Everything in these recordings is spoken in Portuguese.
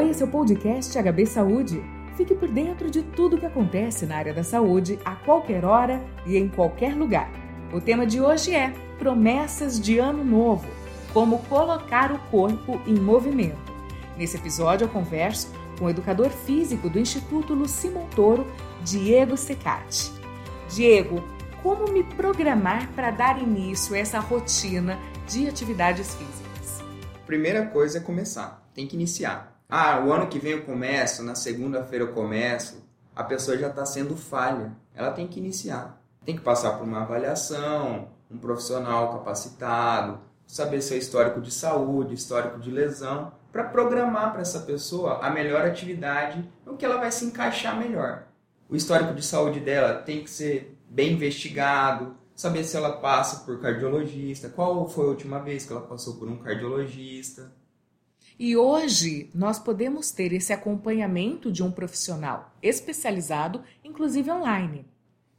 Esse é o podcast HB Saúde. Fique por dentro de tudo que acontece na área da saúde a qualquer hora e em qualquer lugar. O tema de hoje é Promessas de Ano Novo Como colocar o corpo em movimento. Nesse episódio, eu converso com o educador físico do Instituto Luci Montoro, Diego Secati. Diego, como me programar para dar início a essa rotina de atividades físicas? Primeira coisa é começar, tem que iniciar. Ah, o ano que vem eu começo, na segunda-feira eu começo. A pessoa já está sendo falha, ela tem que iniciar. Tem que passar por uma avaliação, um profissional capacitado, saber seu histórico de saúde, histórico de lesão, para programar para essa pessoa a melhor atividade no que ela vai se encaixar melhor. O histórico de saúde dela tem que ser bem investigado, saber se ela passa por cardiologista, qual foi a última vez que ela passou por um cardiologista. E hoje nós podemos ter esse acompanhamento de um profissional especializado, inclusive online.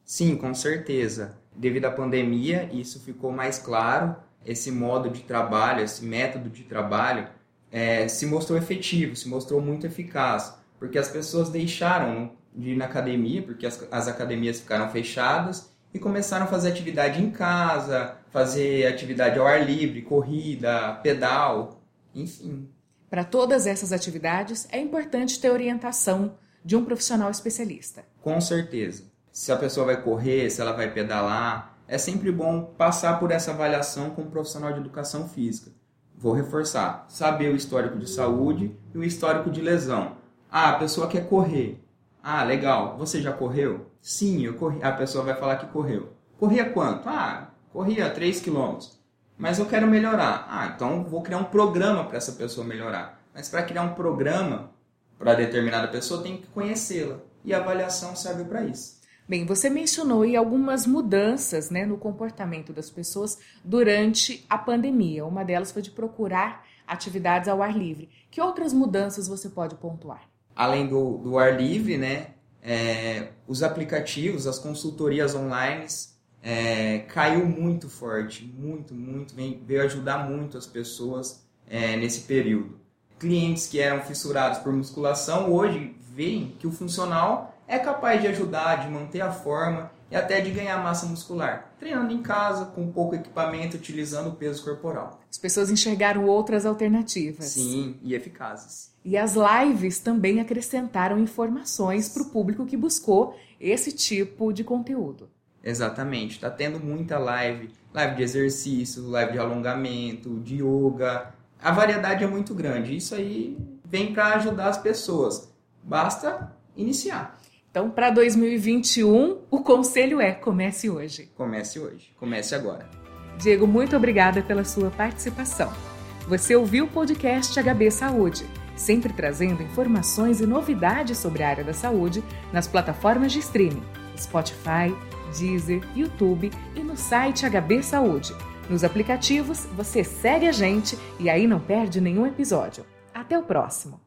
Sim, com certeza. Devido à pandemia, isso ficou mais claro. Esse modo de trabalho, esse método de trabalho, é, se mostrou efetivo, se mostrou muito eficaz, porque as pessoas deixaram de ir na academia, porque as, as academias ficaram fechadas e começaram a fazer atividade em casa, fazer atividade ao ar livre, corrida, pedal, enfim. Para todas essas atividades, é importante ter orientação de um profissional especialista. Com certeza. Se a pessoa vai correr, se ela vai pedalar, é sempre bom passar por essa avaliação com um profissional de educação física. Vou reforçar: saber o histórico de saúde e o histórico de lesão. Ah, a pessoa quer correr. Ah, legal. Você já correu? Sim, eu corri. A pessoa vai falar que correu. Corria quanto? Ah, corria 3 km. Mas eu quero melhorar. Ah, então vou criar um programa para essa pessoa melhorar. Mas para criar um programa para determinada pessoa, tem que conhecê-la. E a avaliação serve para isso. Bem, você mencionou aí algumas mudanças né, no comportamento das pessoas durante a pandemia. Uma delas foi de procurar atividades ao ar livre. Que outras mudanças você pode pontuar? além do, do ar livre, né, é, os aplicativos, as consultorias online é, caiu muito forte, muito, muito, veio ajudar muito as pessoas é, nesse período. Clientes que eram fissurados por musculação hoje veem que o funcional é capaz de ajudar, de manter a forma e até de ganhar massa muscular, treinando em casa, com pouco equipamento, utilizando o peso corporal. As pessoas enxergaram outras alternativas. Sim, e eficazes. E as lives também acrescentaram informações para o público que buscou esse tipo de conteúdo. Exatamente, está tendo muita live, live de exercício, live de alongamento, de yoga. A variedade é muito grande. Isso aí vem para ajudar as pessoas. Basta iniciar. Então, para 2021, o conselho é: comece hoje. Comece hoje. Comece agora. Diego, muito obrigada pela sua participação. Você ouviu o podcast HB Saúde, sempre trazendo informações e novidades sobre a área da saúde nas plataformas de streaming, Spotify, Deezer, YouTube e no site HB Saúde. Nos aplicativos, você segue a gente e aí não perde nenhum episódio. Até o próximo!